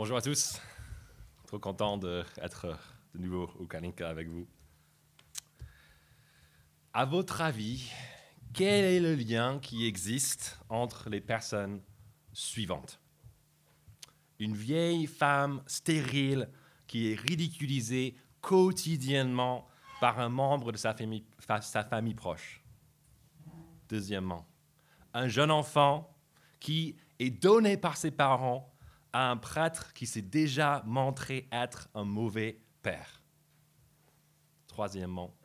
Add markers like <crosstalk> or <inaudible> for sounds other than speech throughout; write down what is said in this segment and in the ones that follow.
Bonjour à tous. Trop content d'être de nouveau au Kalinka avec vous. À votre avis, quel est le lien qui existe entre les personnes suivantes? Une vieille femme stérile qui est ridiculisée quotidiennement par un membre de sa famille, sa famille proche. Deuxièmement, un jeune enfant qui est donné par ses parents à un prêtre qui s'est déjà montré être un mauvais père. Troisièmement,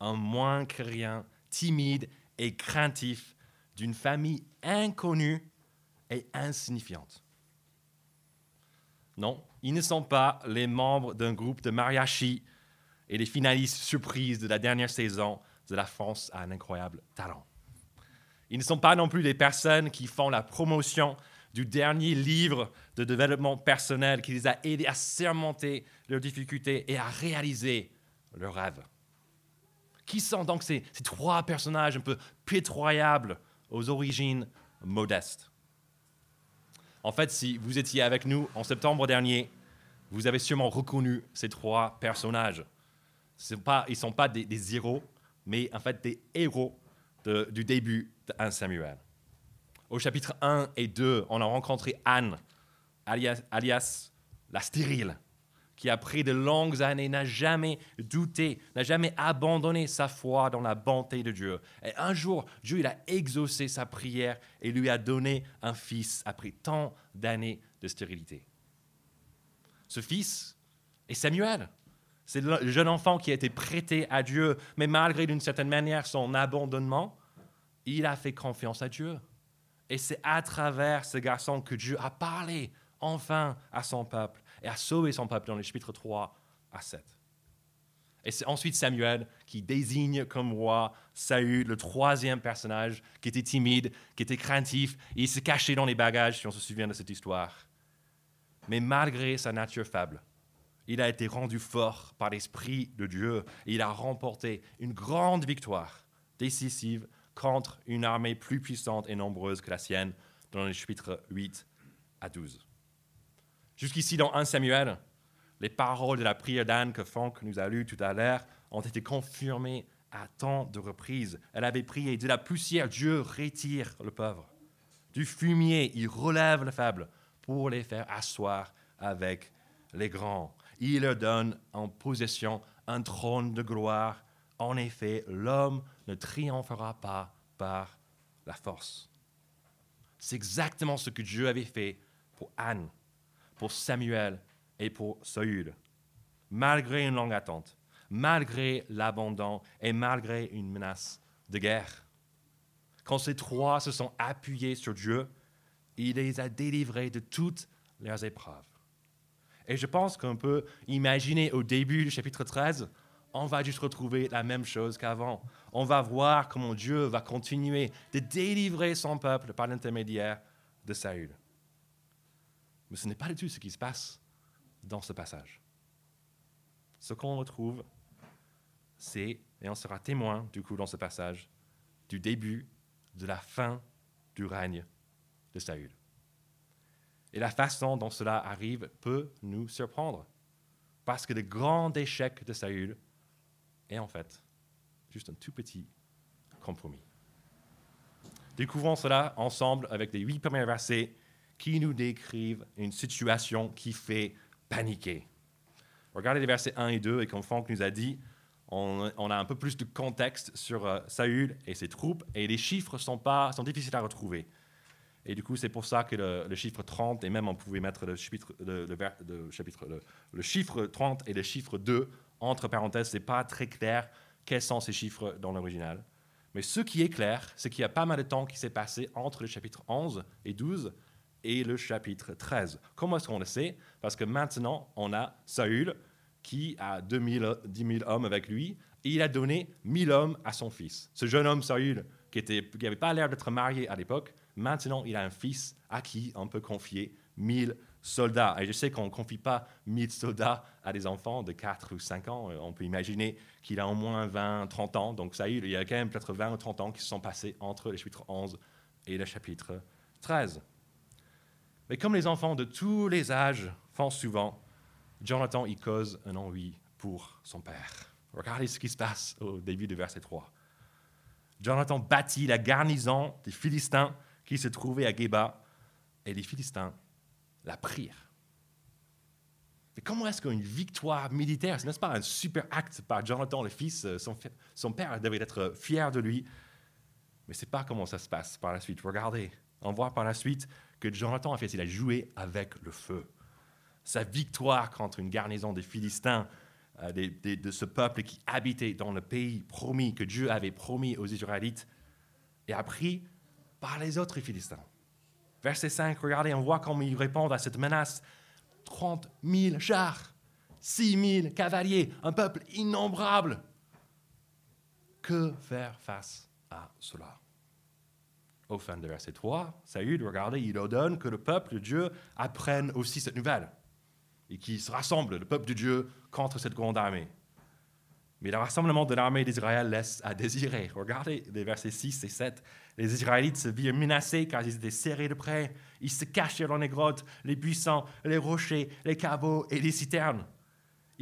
un moins que rien, timide et craintif d'une famille inconnue et insignifiante. Non, ils ne sont pas les membres d'un groupe de mariachi et les finalistes surprises de la dernière saison de La France a un incroyable talent. Ils ne sont pas non plus des personnes qui font la promotion du dernier livre de développement personnel qui les a aidés à surmonter leurs difficultés et à réaliser leurs rêves. Qui sont donc ces, ces trois personnages un peu pitoyables aux origines modestes? En fait, si vous étiez avec nous en septembre dernier, vous avez sûrement reconnu ces trois personnages. Pas, ils ne sont pas des, héros, mais en fait des héros du début de 1 Samuel. Au chapitre 1 et 2, on a rencontré Anne, alias, la stérile, qui après de longues années n'a jamais douté, n'a jamais abandonné sa foi dans la bonté de Dieu. Et un jour, Dieu il a exaucé sa prière et lui a donné un fils après tant d'années de stérilité. Ce fils est Samuel. C'est le jeune enfant qui a été prêté à Dieu, mais malgré d'une certaine manière son abandonnement, il a fait confiance à Dieu. Et c'est à travers ce garçon que Dieu a parlé enfin à son peuple et a sauvé son peuple dans les chapitres 3 à 7. Et c'est ensuite Samuel qui désigne comme roi Saül, le troisième personnage, qui était timide, qui était craintif, et il se cachait dans les bagages, si on se souvient de cette histoire. Mais malgré sa nature faible, il a été rendu fort par l'Esprit de Dieu, et il a remporté une grande victoire décisive contre une armée plus puissante et nombreuse que la sienne dans les chapitres 8 à 12. Jusqu'ici, dans 1 Samuel, les paroles de la prière d'Anne que Franck nous a lues tout à l'heure ont été confirmées à tant de reprises. Elle avait prié de la poussière, Dieu retire le pauvre. Du fumier, il relève le faible pour les faire asseoir avec les grands. Il leur donne en possession un trône de gloire en effet, l'homme ne triomphera pas par la force. C'est exactement ce que Dieu avait fait pour Anne, pour Samuel et pour Saül. Malgré une longue attente, malgré l'abandon et malgré une menace de guerre. Quand ces trois se sont appuyés sur Dieu, il les a délivrés de toutes leurs épreuves. Et je pense qu'on peut imaginer au début du chapitre 13 on va juste retrouver la même chose qu'avant. On va voir comment Dieu va continuer de délivrer son peuple par l'intermédiaire de Saül. Mais ce n'est pas du tout ce qui se passe dans ce passage. Ce qu'on retrouve, c'est, et on sera témoin du coup dans ce passage, du début de la fin du règne de Saül. Et la façon dont cela arrive peut nous surprendre, parce que le grand échec de Saül et en fait juste un tout petit compromis. Découvrons cela ensemble avec les huit premiers versets qui nous décrivent une situation qui fait paniquer. Regardez les versets 1 et 2, et comme Franck nous a dit, on, a un peu plus de contexte sur euh, Saül et ses troupes, et les chiffres sont, pas, sont difficiles à retrouver. Et du coup, c'est pour ça que le, chiffre 30, et même on pouvait mettre le, chapitre, chapitre, le chiffre 30 et le chiffre 2 entre parenthèses, ce n'est pas très clair quels sont ces chiffres dans l'original. Mais ce qui est clair, c'est qu'il y a pas mal de temps qui s'est passé entre le chapitre 11 et 12 et le chapitre 13. Comment est-ce qu'on le sait? Parce que maintenant, on a Saül qui a 2000, 10 000 hommes avec lui et il a donné 1000 hommes à son fils. Ce jeune homme, Saül, qui n'avait pas l'air d'être marié à l'époque, maintenant il a un fils à qui on peut confier 1000 soldats. Et je sais qu'on ne confie pas 1000 soldats à des enfants de 4 ou 5 ans. Euh, on peut imaginer qu'il a au moins 20, 30 ans. Donc ça, il y a quand même peut-être 20 ou 30 ans qui se sont passés entre le chapitre 11 et le chapitre 13. Mais comme les enfants de tous les âges font souvent, Jonathan y cause un ennui pour son père. Regardez ce qui se passe au début du verset 3. Jonathan bâtit la garnison des Philistins qui se trouvaient à Geba, et les Philistins la prirent. Mais comment est-ce qu'une victoire militaire, ce n'est pas un super acte par Jonathan, le fils, euh, son, père devait être fier de lui, mais ce n'est pas comment ça se passe par la suite. Regardez, on voit par la suite que Jonathan, en fait, il a joué avec le feu. Sa victoire contre une garnison des Philistins, euh, de ce peuple qui habitait dans le pays promis, que Dieu avait promis aux Israélites, est appris par les autres Philistins. Verset 5, regardez, on voit comment ils répondent à cette menace. 30 000 chars, 6 000 cavaliers, un peuple innombrable. Que faire face à cela? Au fin de verset 3, Saül, regardez, il ordonne que le peuple de Dieu apprenne aussi cette nouvelle et qu'il se rassemble, le peuple de Dieu, contre cette grande armée. Mais le rassemblement de l'armée d'Israël laisse à désirer. Regardez les versets 6 et 7. Les Israélites se virent menacés car ils étaient serrés de près. Ils se cachaient dans les grottes, les buissons, les rochers, les caveaux et les citernes.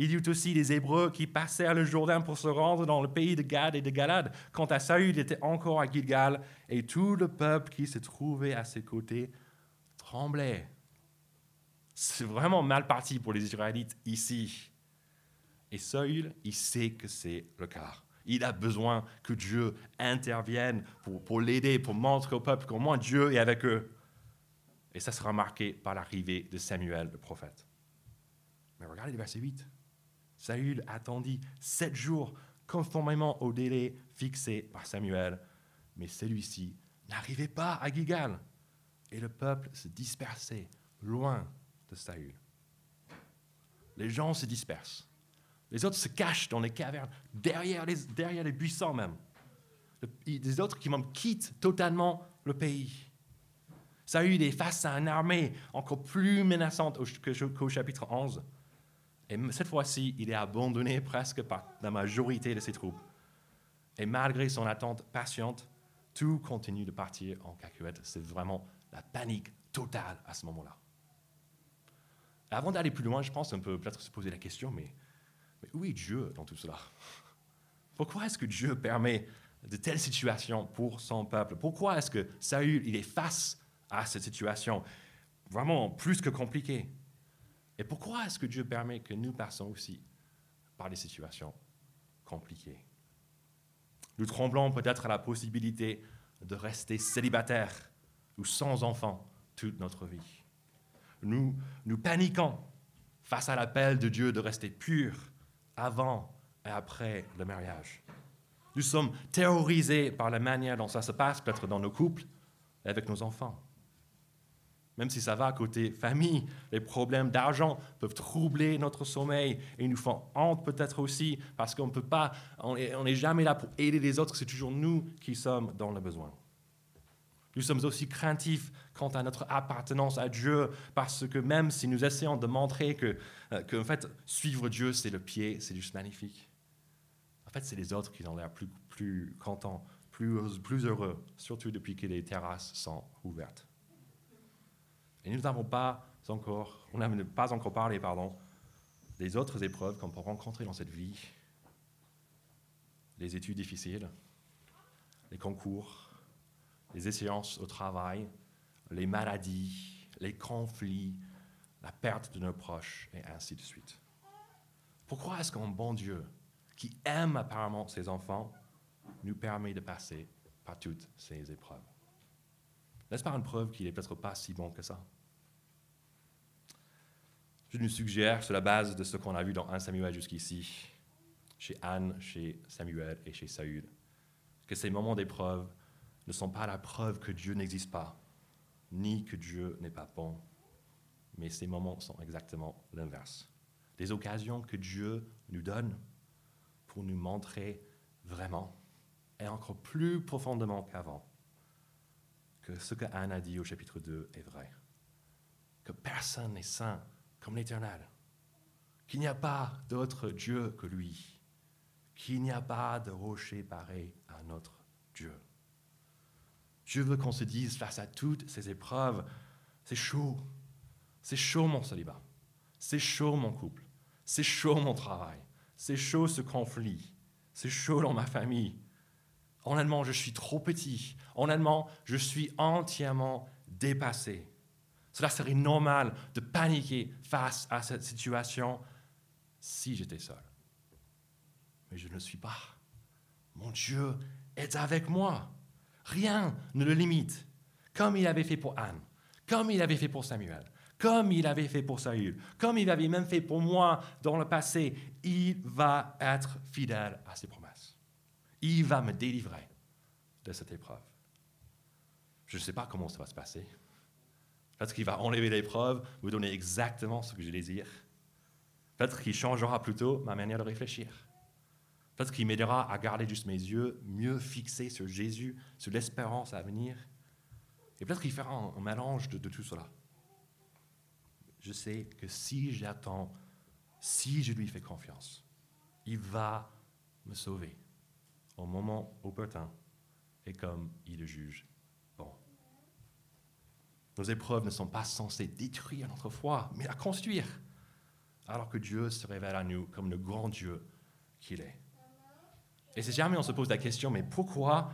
Il y eut aussi des Hébreux qui passèrent le Jourdain pour se rendre dans le pays de Gad et de Galad. Quant à Saül, il était encore à Gilgal, et tout le peuple qui se trouvait à ses côtés tremblait. C'est vraiment mal parti pour les Israélites ici. Et Saül, il sait que c'est le cas. Il a besoin que Dieu intervienne pour, l'aider, pour montrer au peuple qu'au moins Dieu est avec eux. Et ça sera marqué par l'arrivée de Samuel, le prophète. Mais regardez le verset 8. Saül attendit sept jours conformément au délai fixé par Samuel, mais celui-ci n'arrivait pas à Gigal. Et le peuple se dispersait loin de Saül. Les gens se dispersent. Les autres se cachent dans les cavernes, derrière les, buissons même. Les autres qui même quittent totalement le pays. Saül est face à une armée encore plus menaçante qu'au chapitre 11. Et cette fois-ci, il est abandonné presque par la majorité de ses troupes. Et malgré son attente patiente, tout continue de partir en cacahuète. C'est vraiment la panique totale à ce moment-là. Avant d'aller plus loin, je pense qu'on peut peut-être se poser la question, mais mais où est Dieu dans tout cela? Pourquoi est-ce que Dieu permet de telles situations pour son peuple? Pourquoi est-ce que Saül il est face à cette situation vraiment plus que compliquée? Et pourquoi est-ce que Dieu permet que nous passons aussi par des situations compliquées? Nous tremblons peut-être à la possibilité de rester célibataire ou sans enfants toute notre vie. Nous, nous paniquons face à l'appel de Dieu de rester purs avant et après le mariage. Nous sommes terrorisés par la manière dont ça se passe, peut-être dans nos couples et avec nos enfants. Même si ça va côté famille, les problèmes d'argent peuvent troubler notre sommeil et nous font honte peut-être aussi parce qu'on ne peut pas, on n'est jamais là pour aider les autres, c'est toujours nous qui sommes dans le besoin. Nous sommes aussi craintifs quant à notre appartenance à Dieu, parce que même si nous essayons de montrer que, euh, en fait, suivre Dieu, c'est le pied, c'est juste magnifique, en fait, c'est les autres qui ont l'air plus, plus contents, plus, plus heureux, surtout depuis que les terrasses sont ouvertes. Et nous n'avons pas encore, on pas encore parlé, pardon, des autres épreuves qu'on peut rencontrer dans cette vie, les études difficiles, les concours, les échéances au travail, les maladies, les conflits, la perte de nos proches, et ainsi de suite. Pourquoi est-ce qu'un bon Dieu, qui aime apparemment ses enfants, nous permet de passer par toutes ces épreuves? N'est-ce pas une preuve qu'il n'est peut-être pas si bon que ça? Je nous suggère, sur la base de ce qu'on a vu dans 1 Samuel jusqu'ici, chez Anne, chez Samuel et chez Saül, que ces moments d'épreuve ne sont pas la preuve que Dieu n'existe pas, ni que Dieu n'est pas bon, mais ces moments sont exactement l'inverse. Des occasions que Dieu nous donne pour nous montrer vraiment, et encore plus profondément qu'avant, que ce que Anne a dit au chapitre 2 est vrai. Que personne n'est saint comme l'Éternel. Qu'il n'y a pas d'autre Dieu que lui. Qu'il n'y a pas de rocher pareil à notre Dieu. Je veux qu'on se dise face à toutes ces épreuves, c'est chaud, c'est chaud mon célibat. C'est chaud mon couple. C'est chaud mon travail. C'est chaud ce conflit. C'est chaud dans ma famille. Honnêtement, je suis trop petit. Honnêtement, je suis entièrement dépassé. Cela serait normal de paniquer face à cette situation si j'étais seul. Mais je ne le suis pas. Mon Dieu est avec moi. Rien ne le limite, comme il avait fait pour Anne, comme il avait fait pour Samuel, comme il avait fait pour Saül, comme il avait même fait pour moi dans le passé. Il va être fidèle à ses promesses. Il va me délivrer de cette épreuve. Je ne sais pas comment ça va se passer. Peut-être qu'il va enlever l'épreuve, vous donner exactement ce que je désire. Peut-être qu'il changera plutôt ma manière de réfléchir. Peut-être qu'il m'aidera à garder juste mes yeux mieux fixés sur Jésus, sur l'espérance à venir. Et peut-être qu'il fera un, mélange de, tout cela. Je sais que si j'attends, si je lui fais confiance, il va me sauver au moment opportun et comme il le juge bon. Nos épreuves ne sont pas censées détruire notre foi, mais la construire, alors que Dieu se révèle à nous comme le grand Dieu qu'il est. Et c'est jamais on se pose la question, mais pourquoi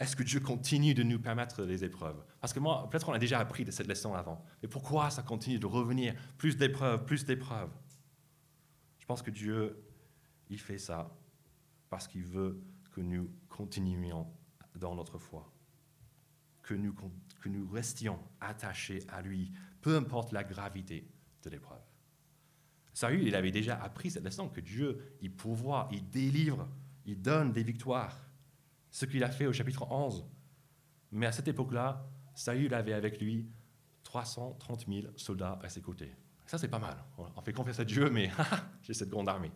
est-ce que Dieu continue de nous permettre les épreuves? Parce que moi, peut-être qu'on a déjà appris de cette leçon avant, mais pourquoi ça continue de revenir? Plus d'épreuves, plus d'épreuves. Je pense que Dieu, il fait ça parce qu'il veut que nous continuions dans notre foi, que nous, que nous restions attachés à lui, peu importe la gravité de l'épreuve. Saül, il avait déjà appris cette leçon, que Dieu, il pourvoit, il délivre il donne des victoires, ce qu'il a fait au chapitre 11. Mais à cette époque-là, Saül avait avec lui 330 000 soldats à ses côtés. Ça, c'est pas mal. On fait confiance à Dieu, mais <laughs> j'ai cette grande armée.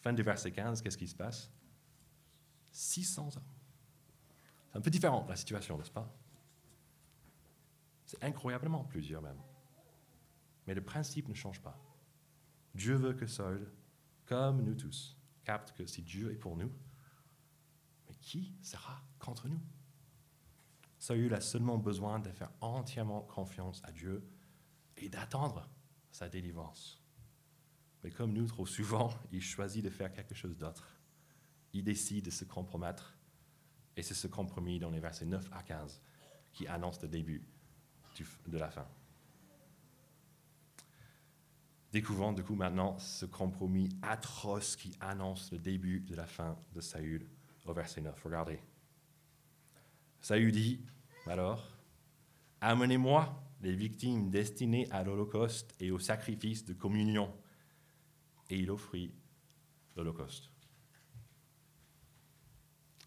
Fin du verset 15, qu'est-ce qui se passe? 600 hommes. C'est un peu différent la situation, n'est-ce pas? C'est incroyablement plusieurs même. Mais le principe ne change pas. Dieu veut que Saul, comme nous tous, capte que si Dieu est pour nous, mais qui sera contre nous? Saül a seulement besoin de faire entièrement confiance à Dieu et d'attendre sa délivrance. Mais comme nous, trop souvent, <laughs> il choisit de faire quelque chose d'autre. Il décide de se compromettre. Et c'est ce compromis dans les versets 9 à 15 qui annonce le début de la fin. Découvrons du coup maintenant ce compromis atroce qui annonce le début de la fin de Saül au verset 9. Regardez. Saül dit, alors, amenez-moi les victimes destinées à l'Holocauste et au sacrifice de communion. Et il offrit l'Holocauste.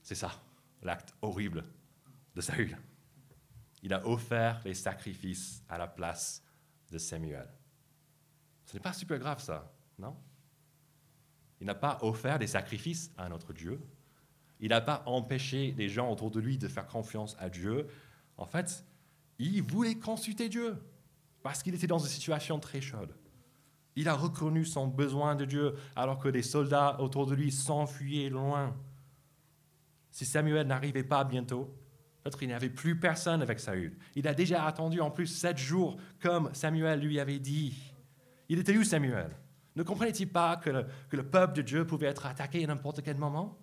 C'est ça, l'acte horrible de Saül. Il a offert les sacrifices à la place de Samuel. Ce n'est pas super grave ça, non? Il n'a pas offert des sacrifices à notre Dieu. Il n'a pas empêché les gens autour de lui de faire confiance à Dieu. En fait, il voulait consulter Dieu parce qu'il était dans une situation très chaude. Il a reconnu son besoin de Dieu alors que les soldats autour de lui s'enfuyaient loin. Si Samuel n'arrivait pas bientôt, peut-être qu'il n'y avait plus personne avec Saül. Il a déjà attendu en plus sept jours, comme Samuel lui avait dit. Il était où Samuel? Ne comprenait-il pas que le, peuple de Dieu pouvait être attaqué à n'importe quel moment?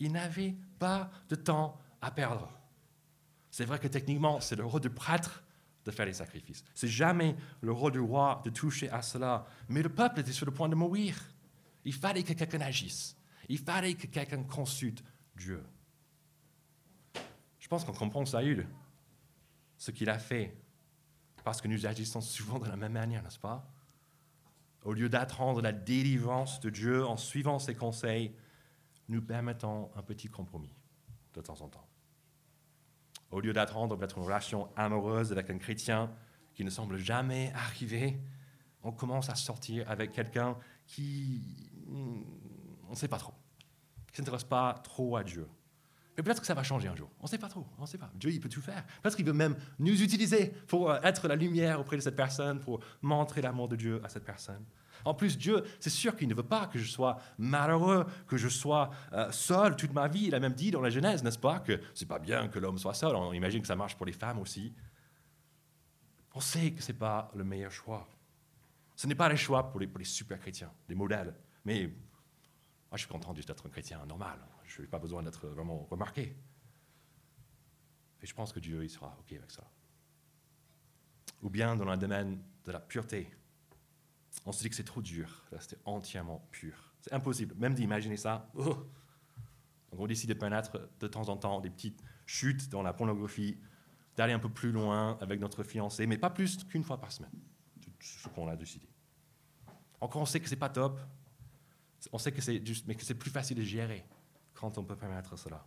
Il n'avait pas de temps à perdre. C'est vrai que techniquement, c'est le rôle du prêtre de faire les sacrifices. C'est jamais le rôle du roi de toucher à cela. Mais le peuple était sur le point de mourir. Il fallait que quelqu'un agisse. Il fallait que quelqu'un consulte Dieu. Je pense qu'on comprend Saül, ce qu'il a fait parce que nous agissons souvent de la même manière, n'est-ce pas? Au lieu d'attendre la délivrance de Dieu en suivant ses conseils, nous permettons un petit compromis de temps en temps. Au lieu d'attendre d'être une relation amoureuse avec un chrétien qui ne semble jamais arriver, on commence à sortir avec quelqu'un qui, hmm, on ne sait pas trop, qui ne s'intéresse pas trop à Dieu. Mais peut-être que ça va changer un jour. On ne sait pas trop. On sait pas. Dieu, il peut tout faire. Peut-être qu'il veut même nous utiliser pour euh, être la lumière auprès de cette personne, pour montrer l'amour de Dieu à cette personne. En plus, Dieu, c'est sûr qu'il ne veut pas que je sois malheureux, que je sois euh, seul toute ma vie. Il a même dit dans la Genèse, n'est-ce pas, que c'est pas bien que l'homme soit seul. On imagine que ça marche pour les femmes aussi. On sait que ce n'est pas le meilleur choix. Ce n'est pas les choix pour les, pour les super chrétiens, les modèles. Mais moi, je suis content d'être un chrétien normal. Je n'ai pas besoin d'être vraiment remarqué. Et je pense que Dieu il sera OK avec ça. Ou bien dans le domaine de la pureté. On se dit que c'est trop dur de rester entièrement pur. C'est impossible. Même d'imaginer ça. Oh. Donc on décide de connaître de temps en temps des petites chutes dans la pornographie, d'aller un peu plus loin avec notre fiancé, mais pas plus qu'une fois par semaine. C'est ce qu'on a décidé. Encore, on sait que c'est pas top. On sait que c'est juste, mais que c'est plus facile de gérer quand on peut permettre cela.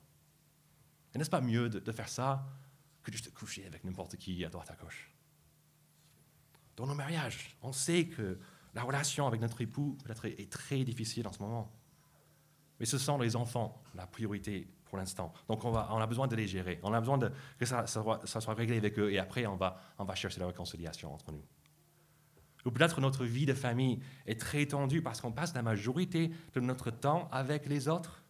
Et n'est-ce pas mieux de, faire ça que juste de coucher avec n'importe qui à droite à gauche? Dans nos mariages, on sait que la relation avec notre époux peut-être est très difficile en ce moment. Mais ce sont les enfants la priorité pour l'instant. Donc on, a besoin de les gérer. On a besoin que ça, soit réglé avec eux et après on va, on va chercher la réconciliation entre nous. Ou peut-être notre vie de famille est très tendue parce qu'on passe la majorité de notre temps avec les autres.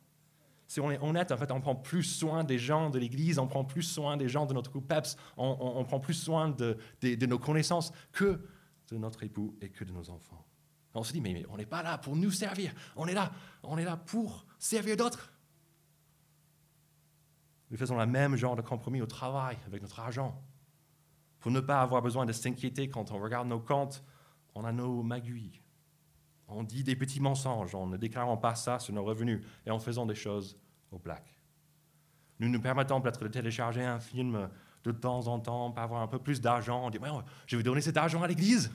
Si on est honnête, en fait, on prend plus soin des gens de l'Église, on prend plus soin des gens de notre groupe PEPS, on, prend plus soin de, nos connaissances que de notre époux et que de nos enfants. On se dit, mais, on n'est pas là pour nous servir, on est là, on est là pour servir d'autres. Nous faisons le même genre de compromis au travail avec notre argent. Pour ne pas avoir besoin de s'inquiéter quand on regarde nos comptes, on a nos maguilles. On dit des petits mensonges en ne déclarant pas ça sur nos revenus et en faisant des choses au black. Nous nous permettons peut-être de télécharger un film de temps en temps pour avoir un peu plus d'argent. On dit, je vais donner cet argent à l'église.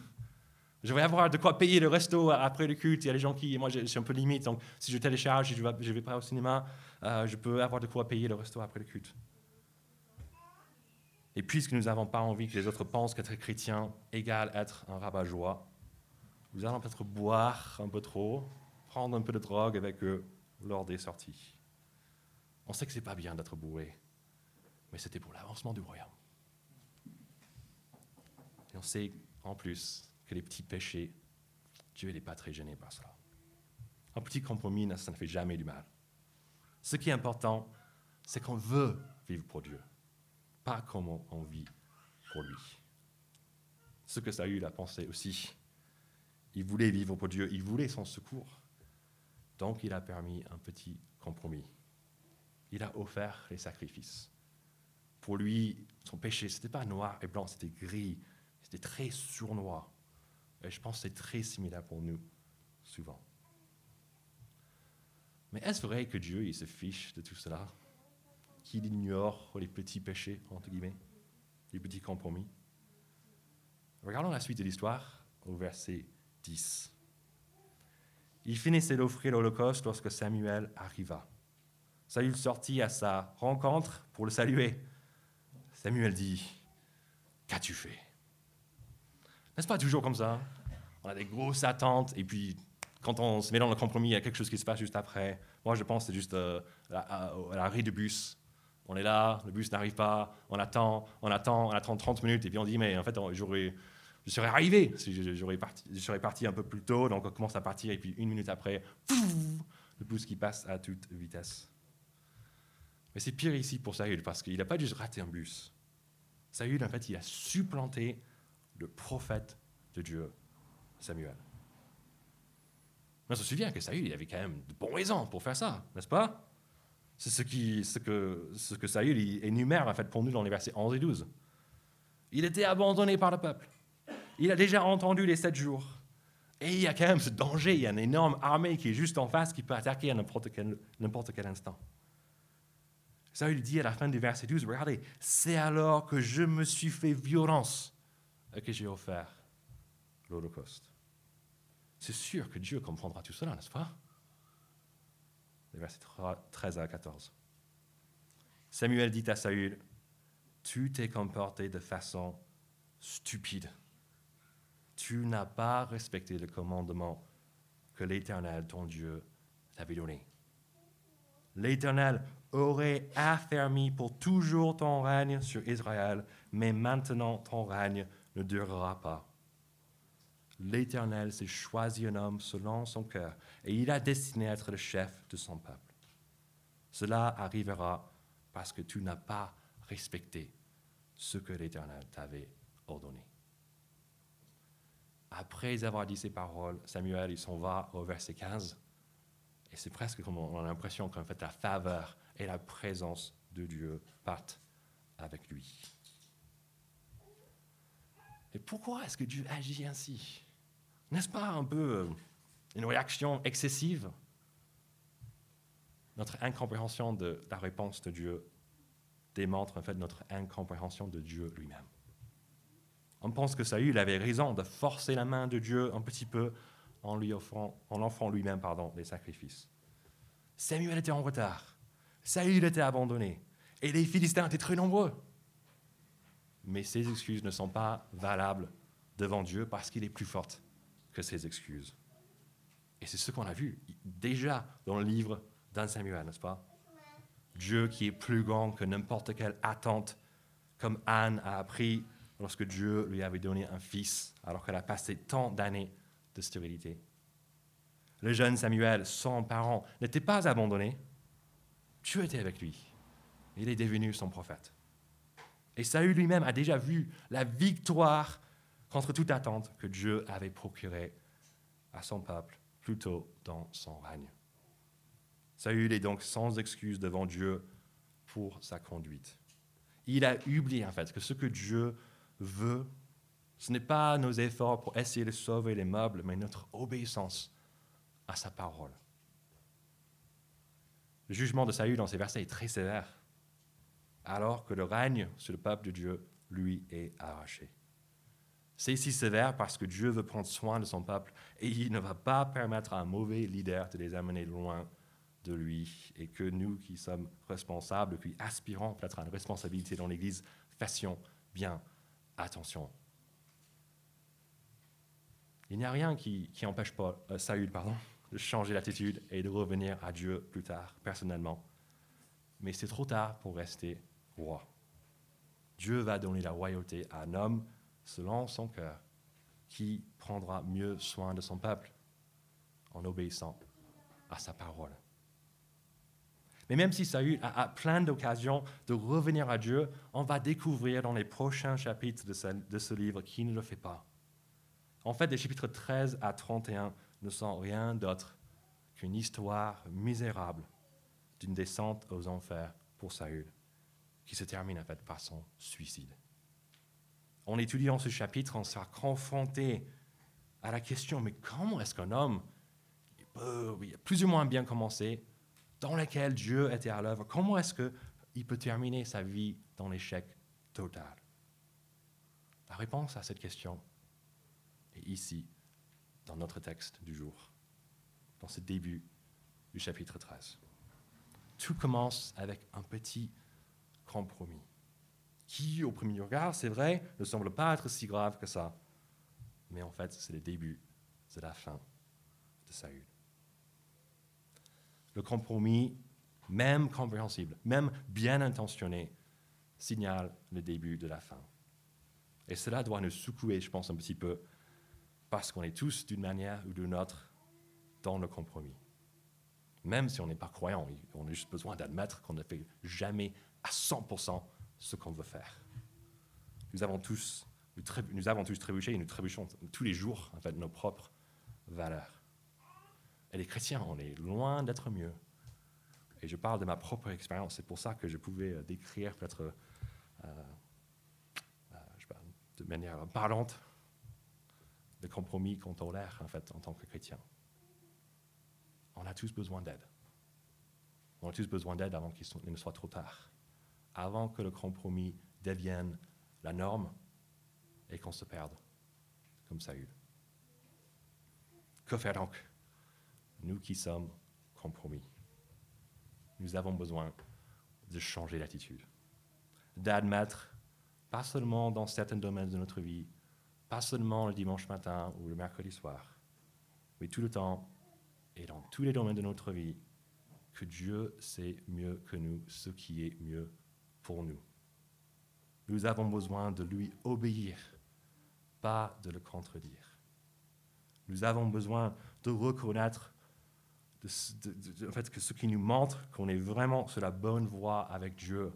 Je vais avoir de quoi payer le resto après le culte. Il y a des gens qui, moi, je suis un peu limite. Donc, si je télécharge et je ne vais, pas au cinéma, euh, je peux avoir de quoi payer le resto après le culte. Et puisque nous n'avons pas envie que les autres pensent qu'être chrétien égale être un rabat-joie, nous allons peut-être boire un peu trop, prendre un peu de drogue avec eux lors des sorties. On sait que ce n'est pas bien d'être bourré, mais c'était pour l'avancement du royaume. Et on sait en plus que les petits péchés, Dieu n'est pas très gêné par cela. Un petit compromis, ça ne fait jamais du mal. Ce qui est important, c'est qu'on veut vivre pour Dieu, pas comment on vit pour lui. Ce que Saül a pensé aussi. Il voulait vivre pour Dieu, il voulait son secours. Donc il a permis un petit compromis. Il a offert les sacrifices. Pour lui, son péché, ce n'était pas noir et blanc, c'était gris, c'était très sournois. Et je pense que c'est très similaire pour nous, souvent. Mais est-ce vrai que Dieu il se fiche de tout cela? Qu'il ignore les petits péchés, entre guillemets, les petits compromis? Regardons la suite de l'histoire au verset 10. Il finissait d'offrir l'Holocauste lorsque Samuel arriva. Saül sortit à sa rencontre pour le saluer. Samuel dit Qu'as-tu fait n'est-ce pas toujours comme ça On a des grosses attentes, et puis quand on se met dans le compromis, il y a quelque chose qui se passe juste après. Moi, je pense que c'est juste euh, à, l'arrêt du bus. On est là, le bus n'arrive pas, on attend, on attend, on attend 30 minutes, et puis on dit, mais en fait, j'aurais, je serais arrivé j'aurais parti, je serais parti un peu plus tôt, donc on commence à partir, et puis une minute après, le bus qui passe à toute vitesse. Mais c'est pire ici pour Saül, parce qu'il n'a pas juste raté un bus. Saül, en fait, il a supplanté le prophète de Dieu, Samuel. On se souvient que Saül il avait quand même de bonnes raisons pour faire ça, n'est-ce pas? C'est ce, que, ce Saül énumère en fait pour nous dans les versets 11 et 12. Il était abandonné par le peuple. Il a déjà entendu les sept jours. Et il y a quand même ce danger, il y a une énorme armée qui est juste en face qui peut attaquer à n'importe quel, quel instant. Saül dit à la fin du verset 12, regardez, c'est alors que je me suis fait violence que j'ai offert l'Holocauste. C'est sûr que Dieu comprendra tout cela, n'est-ce pas? Les versets 13 à 14. Samuel dit à Saül, tu t'es comporté de façon stupide. Tu n'as pas respecté le commandement que l'Éternel, ton Dieu, t'avait donné. L'Éternel aurait affermi pour toujours ton règne sur Israël, mais maintenant ton règne ne durera pas. L'Éternel s'est choisi un homme selon son cœur et il a destiné à être le chef de son peuple. Cela arrivera parce que tu n'as pas respecté ce que l'Éternel t'avait ordonné. Après avoir dit ces paroles, Samuel, il s'en va au verset 15. Et c'est presque comme on a l'impression qu'en fait la faveur et la présence de Dieu partent avec lui. Et pourquoi est-ce que Dieu agit ainsi? N'est-ce pas un peu euh, une réaction excessive? Notre incompréhension de la réponse de Dieu démontre en fait notre incompréhension de Dieu lui-même. On pense que Saül avait raison de forcer la main de Dieu un petit peu en lui offrant, en offrant lui-même pardon, des sacrifices. Samuel était en retard. Saül était abandonné. Et les Philistins étaient très nombreux. Mais ces excuses ne sont pas valables devant Dieu parce qu'il est plus fort que ces excuses. Et c'est ce qu'on a vu déjà dans le livre d'un Samuel, n'est-ce pas? Dieu qui est plus grand que n'importe quelle attente, comme Anne a appris lorsque Dieu lui avait donné un fils, alors qu'elle a passé tant d'années de stérilité. Le jeune Samuel, sans parents, n'était pas abandonné. Dieu était avec lui. Il est devenu son prophète. Et Saül lui-même a déjà vu la victoire contre toute attente que Dieu avait procurée à son peuple plus tôt dans son règne. Saül est donc sans excuse devant Dieu pour sa conduite. Il a oublié en fait que ce que Dieu veut, ce n'est pas nos efforts pour essayer de sauver les meubles, mais notre obéissance à sa parole. Le jugement de Saül dans ces versets est très sévère, alors que le règne sur le peuple de Dieu lui est arraché. C'est si sévère parce que Dieu veut prendre soin de son peuple et il ne va pas permettre à un mauvais leader de les amener loin de lui et que nous qui sommes responsables, qui aspirons peut-être à une responsabilité dans l'Église, fassions bien attention. Il n'y a rien qui, empêche pas, euh, Saül pardon, de changer d'attitude et de revenir à Dieu plus tard, personnellement. Mais c'est trop tard pour rester roi. Dieu va donner la royauté à un homme selon son cœur, qui prendra mieux soin de son peuple en obéissant à sa parole. Mais même si Saül a, plein d'occasions de revenir à Dieu, on va découvrir dans les prochains chapitres de ce, livre qu'il ne le fait pas. En fait, les chapitres 13 à 31 ne sont rien d'autre qu'une histoire misérable d'une descente aux enfers pour Saül, qui se termine en fait par son suicide. En étudiant ce chapitre, on sera confronté à la question, mais comment est-ce qu'un homme, peut, plus ou moins bien commencé, dans lequel Dieu était à l'œuvre, comment est-ce qu'il peut terminer sa vie dans l'échec total? La réponse à cette question est ici, dans notre texte du jour, dans ce début du chapitre 13. Tout commence avec un petit compromis, qui, au premier regard, c'est vrai, ne semble pas être si grave que ça. Mais en fait, c'est le début de la fin de Saül le compromis, même compréhensible, même bien intentionné, signale le début de la fin. Et cela doit nous secouer, je pense, un petit peu, parce qu'on est tous, d'une manière ou d'une autre, dans le compromis. Même si on n'est pas croyant, on a juste besoin d'admettre qu'on ne fait jamais à 100% ce qu'on veut faire. Nous avons tous, nous avons tous trébuché et nous trébuchons tous les jours, en fait, nos propres valeurs. Et les chrétiens, on est loin d'être mieux. Et je parle de ma propre expérience. C'est pour ça que je pouvais euh, décrire peut-être euh, euh, de manière parlante le compromis qu'on tolère en fait en tant que chrétien. On a tous besoin d'aide. On a tous besoin d'aide avant qu'il ne soit trop tard. Avant que le compromis devienne la norme et qu'on se perde, comme ça eu. Que faire donc? Nous qui sommes compromis. Nous avons besoin de changer d'attitude, d'admettre, pas seulement dans certains domaines de notre vie, pas seulement le dimanche matin ou le mercredi soir, mais tout le temps et dans tous les domaines de notre vie, que Dieu sait mieux que nous ce qui est mieux pour nous. Nous avons besoin de lui obéir, pas de le contredire. Nous avons besoin de reconnaître en fait, que ce qui nous montre qu'on est vraiment sur la bonne voie avec Dieu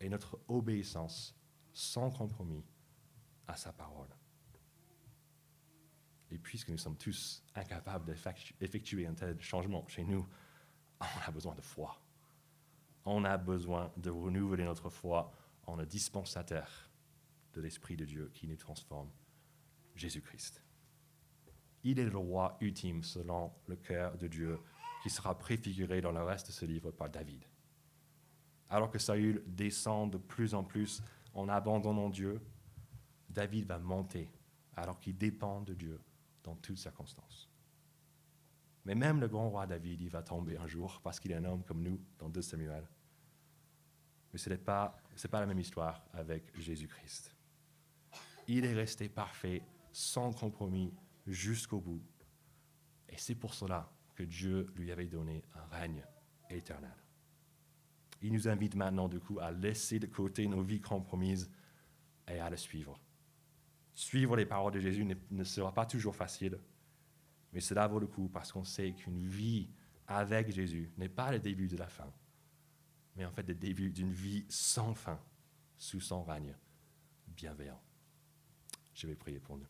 est notre obéissance sans compromis à sa parole. Et puisque nous sommes tous incapables d'effectuer un tel changement chez nous, <laughs> on a besoin de foi. On a besoin de renouveler notre foi en le dispensateur de l'Esprit de Dieu qui nous transforme, Jésus-Christ. Il est le roi ultime selon le cœur de Dieu qui sera préfiguré dans le reste de ce livre par David. Alors que Saül descend de plus en plus en abandonnant Dieu, David va monter alors qu'il dépend de Dieu dans toutes circonstances. Mais même le grand roi David, il va tomber un jour parce qu'il est un homme comme nous dans 2 Samuel. Mais ce n'est pas, pas la même histoire avec Jésus-Christ. Il est resté parfait, sans compromis, jusqu'au bout. Et c'est pour cela que Dieu lui avait donné un règne éternel. Il nous invite maintenant, du coup, à laisser de côté nos vies compromises et à le suivre. Suivre les paroles de Jésus ne, sera pas toujours facile, mais cela vaut le coup parce qu'on sait qu'une vie avec Jésus n'est pas le début de la fin, mais en fait le début d'une vie sans fin, sous son règne bienveillant. Je vais prier pour nous.